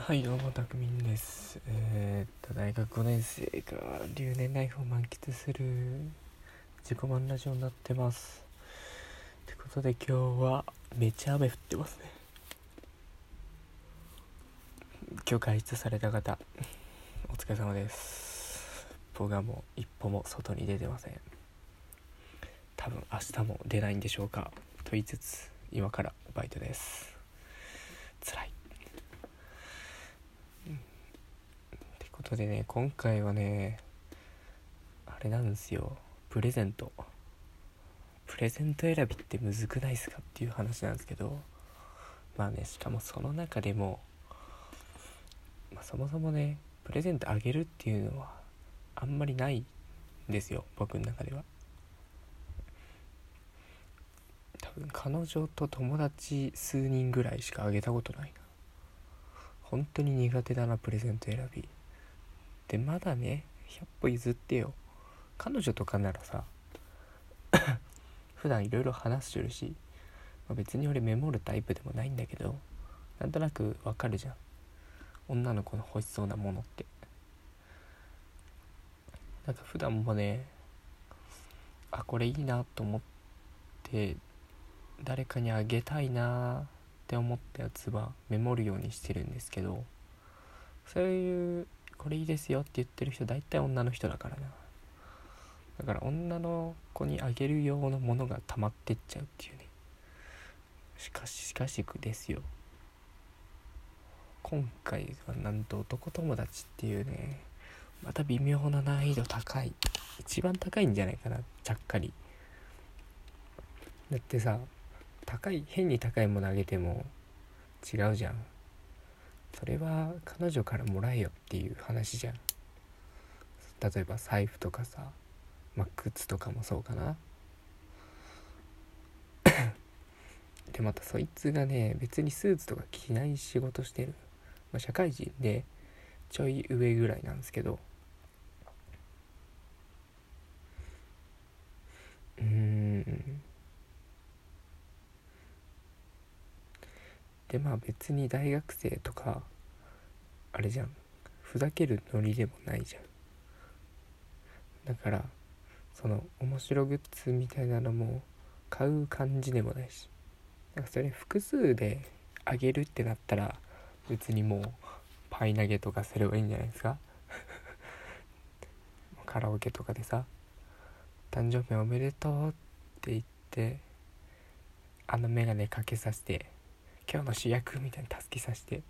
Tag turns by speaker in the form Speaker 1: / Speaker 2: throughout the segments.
Speaker 1: はいどうもたくみんです。えー、っと大学5年生が留年ライフを満喫する自己満ラジオになってます。ってことで今日はめっちゃ雨降ってますね。今日外出された方お疲れ様です。僕はもう一歩も外に出てません。多分明日も出ないんでしょうかと言いつつ今からバイトです。辛いってことでね今回はねあれなんですよ。プレゼント。プレゼント選びってむずくないですかっていう話なんですけど。まあねしかもその中でも、まあ、そもそもねプレゼントあげるっていうのはあんまりないんですよ僕の中では。多分彼女と友達数人ぐらいしかあげたことないな。本当に苦手だなプレゼント選び。でまだね100歩譲ってよ。彼女とかならさ 普段いろいろ話してるし、まあ、別に俺メモるタイプでもないんだけどなんとなくわかるじゃん。女の子の欲しそうなものって。なんか普段もねあこれいいなと思って誰かにあげたいなって思ったやつはメモるようにしてるんですけどそういうこれいいですよって言ってる人大体女の人だからな。だから女の子にあげる用のものが溜まってっちゃうっていうね。しかししかしですよ。今回はなんと男友達っていうねまた微妙な難易度高い。一番高いんじゃないかなちゃっかり。だってさ高い変に高いものあげても違うじゃん。それは彼女からもらえよっていう話じゃん。例えば財布とかさ、まあ、靴とかもそうかな。でまたそいつがね別にスーツとか着ない仕事してる、まあ、社会人でちょい上ぐらいなんですけど。うん。でまあ別に大学生とかあれじゃん。ふざけるノリでもないじゃん。だからその面白グッズみたいなのも買う感じでもないし。なんかそれ複数であげるってなったら別にもうパイ投げとかすればいいんじゃないですか。カラオケとかでさ「誕生日おめでとう」って言ってあの眼鏡かけさせて今日の主役みたいに助けさせて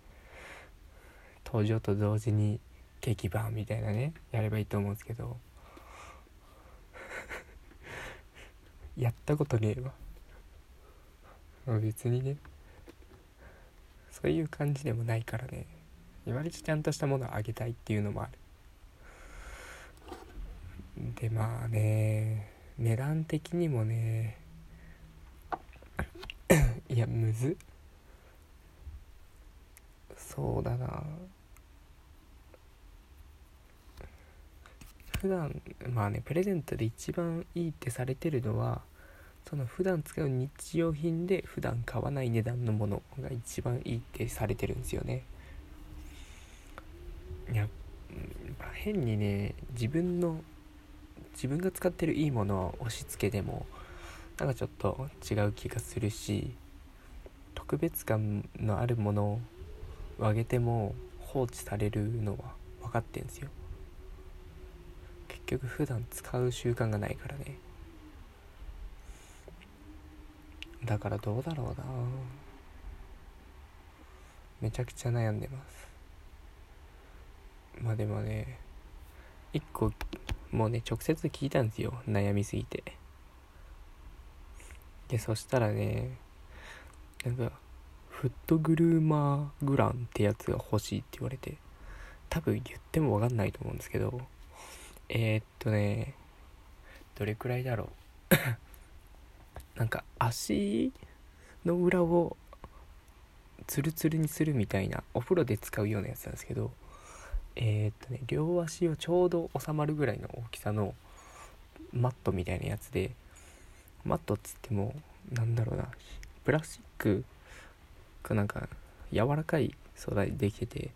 Speaker 1: 登場と同時にケーキバーンみたいなねやればいいと思うんですけど。やったことねえわ。別にね。そういう感じでもないからね。割とちゃんとしたものをあげたいっていうのもある。でまあね値段的にもね いやむずっ。そうだな。普段まあねプレゼントで一番いいってされてるのはその普段使う日用品で普段買わない値段のものが一番いいってされてるんですよね。いや、まあ、変にね自分の自分が使ってるいいものを押し付けてもなんかちょっと違う気がするし特別感のあるものをあげても放置されるのは分かってんすよ。結局普段使う習慣がないからね。だからどうだろうな。めちゃくちゃ悩んでます。まあでもね一個もうね直接聞いたんですよ。悩みすぎて。でそしたらねなんかフットグルーマーグランってやつが欲しいって言われて多分言っても分かんないと思うんですけどえー、っとねどれくらいだろう。なんか足の裏をツルツルにするみたいなお風呂で使うようなやつなんですけどえー、っとね両足をちょうど収まるぐらいの大きさのマットみたいなやつでマットっつってもなんだろうなプラスチックなんか柔らかい素材できてて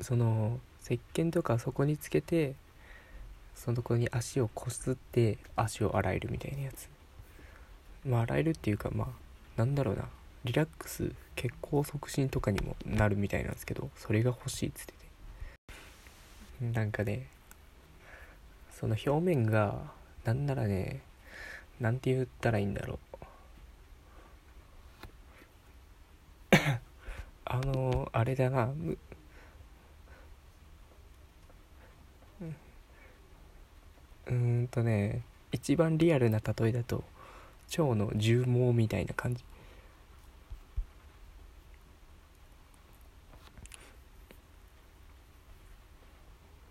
Speaker 1: その石鹸とかそこにつけてそのところに足をこすって足を洗えるみたいなやつ。まあ洗えるっていうかまあなんだろうな。リラックス血行促進とかにもなるみたいなんですけどそれが欲しいっつってて。なんかねその表面がなんならねなんて言ったらいいんだろう。あのあれだな。うん。とね一番リアルな例えだと腸の重毛みたいな感じ。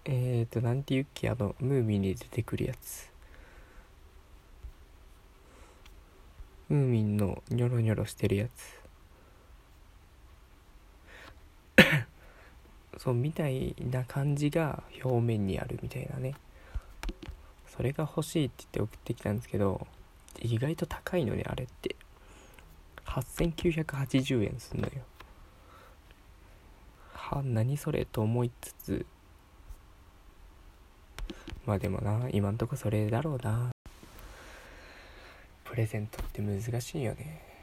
Speaker 1: えーとなんて言うっけあのムーミンに出てくるやつ。ムーミンのニョロニョロしてるやつ。そうみたいな感じが表面にあるみたいなね。それが欲しいって言って送ってきたんですけど意外と高いのねあれって。8980円すんのよ。は何それと思いつつ。まあでもな今んとこそれだろうな。プレゼントって難しいよね。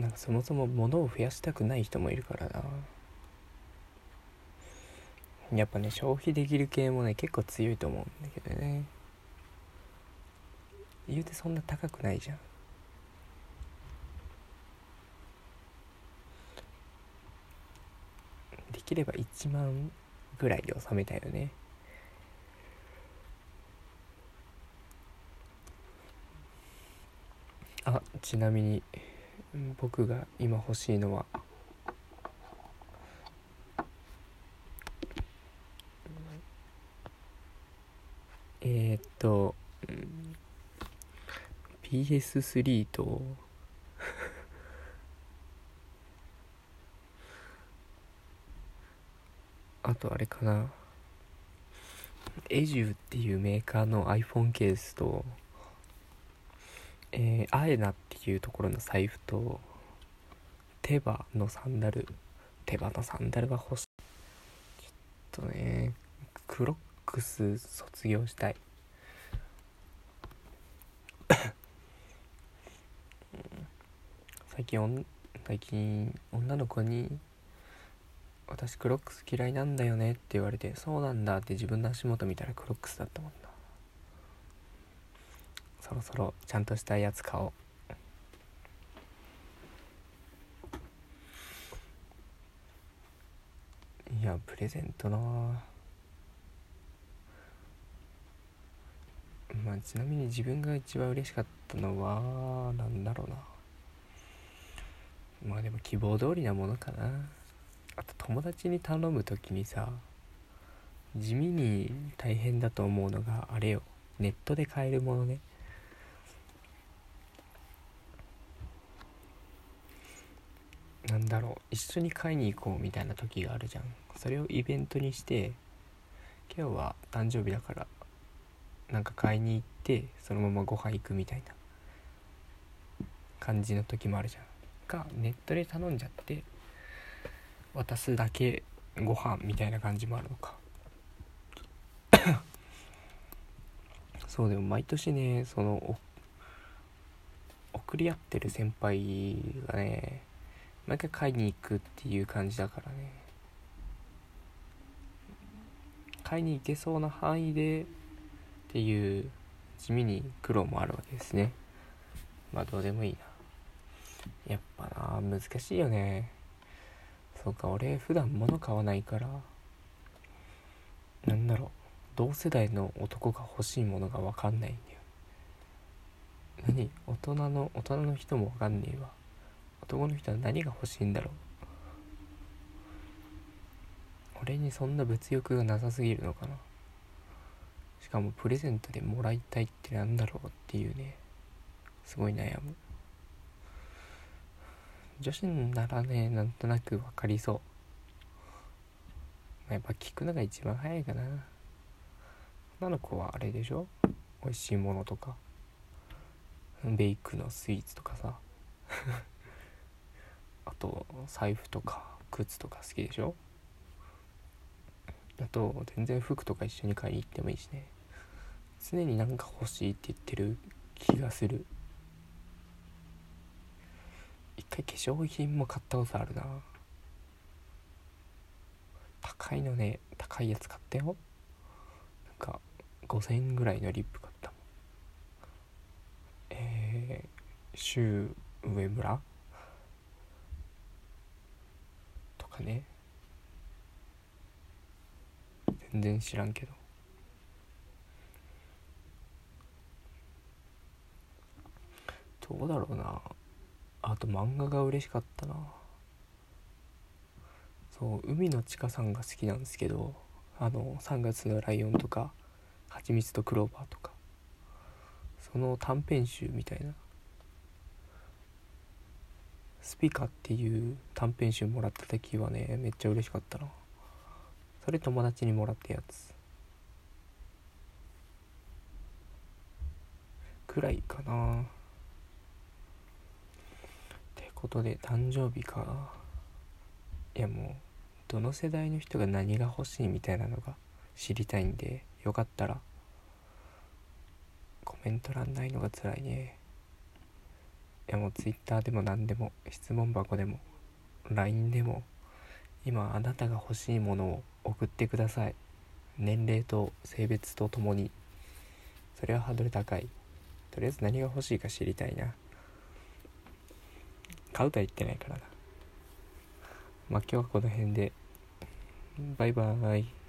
Speaker 1: なんかそもそも物を増やしたくない人もいるからな。やっぱね消費できる系もね結構強いと思うんだけどね。言うてそんな高くないじゃん。できれば1万ぐらいで収めたいよね。あちなみに僕が今欲しいのは。え、っと、PS3 とあとあれかな。エジューっていうメーカーの iPhone ケースとえー、アエナっていうところの財布とテバのサンダルテバのサンダルは欲しい。ちょっとねクロックス卒業したい。最近最近女の子に「私クロックス嫌いなんだよね」って言われて「そうなんだ」って自分の足元見たらクロックスだったもんそろそろちゃんとしたやつ買おう。いやプレゼントな。まあちなみに自分が一番嬉しかったのはなんだろうな。まあでも希望通りなものかな。あと友達に頼む時にさ地味に大変だと思うのがあれよ。ネットで買えるものね。なんだろう一緒に買いに行こうみたいな時があるじゃん。それをイベントにして今日は誕生日だからなんか買いに行ってそのままご飯行くみたいな感じの時もあるじゃん。かネットで頼んじゃって渡すだけご飯みたいな感じもあるのか。そうでも毎年ねその送り合ってる先輩がね毎回買いに行くっていう感じだからね。買いに行けそうな範囲でっていう地味に苦労もあるわけですね。まあどうでもいいな。やっぱな難しいよね。そうか俺普段物買わないから。なんだろう。同世代の男が欲しいものが分かんないんだよ。何？大人の大人の人も分かんねえわ。男の人は何が欲しいんだろう？俺にそんな物欲がなさすぎるのかな？しかもプレゼントでもらいたいってなんだろうっていうねすごい悩む。女子ならねなんとなく分かりそう。やっぱ聞くのが一番早いかな。女の子はあれでしょ？美味しいものとか。ベイクのスイーツとかさ。あと財布とか靴とか好きでしょ？あと全然服とか一緒に買いに行ってもいいしね。常になんか欲しいって言ってる気がする。一回化粧品も買ったことあるな。高いのね高いやつ買ったよ。なんか5000円ぐらいのリップ買ったもん。えー、シュー上村とね。全然知らんけど。どうだろうな。あと漫画が嬉しかったな。そう海のちかさんが好きなんですけどあの「3月のライオン」とか「はちみつとクローバー」とか。その短編集みたいな。スピカっていう短編集もらった時はねめっちゃ嬉しかったな。それ友達にもらったやつ。くらいかな。ってことで誕生日か。いやもうどの世代の人が何が欲しいみたいなのが知りたいんでよかったらコメント欄ないのが辛いね。やもう Twitter でも何でも質問箱でも LINE でも今あなたが欲しいものを送ってください。年齢と性別とともに。それはハードル高い。とりあえず何が欲しいか知りたいな。買うとは言ってないからな。まあ今日はこの辺で。バイバーイ。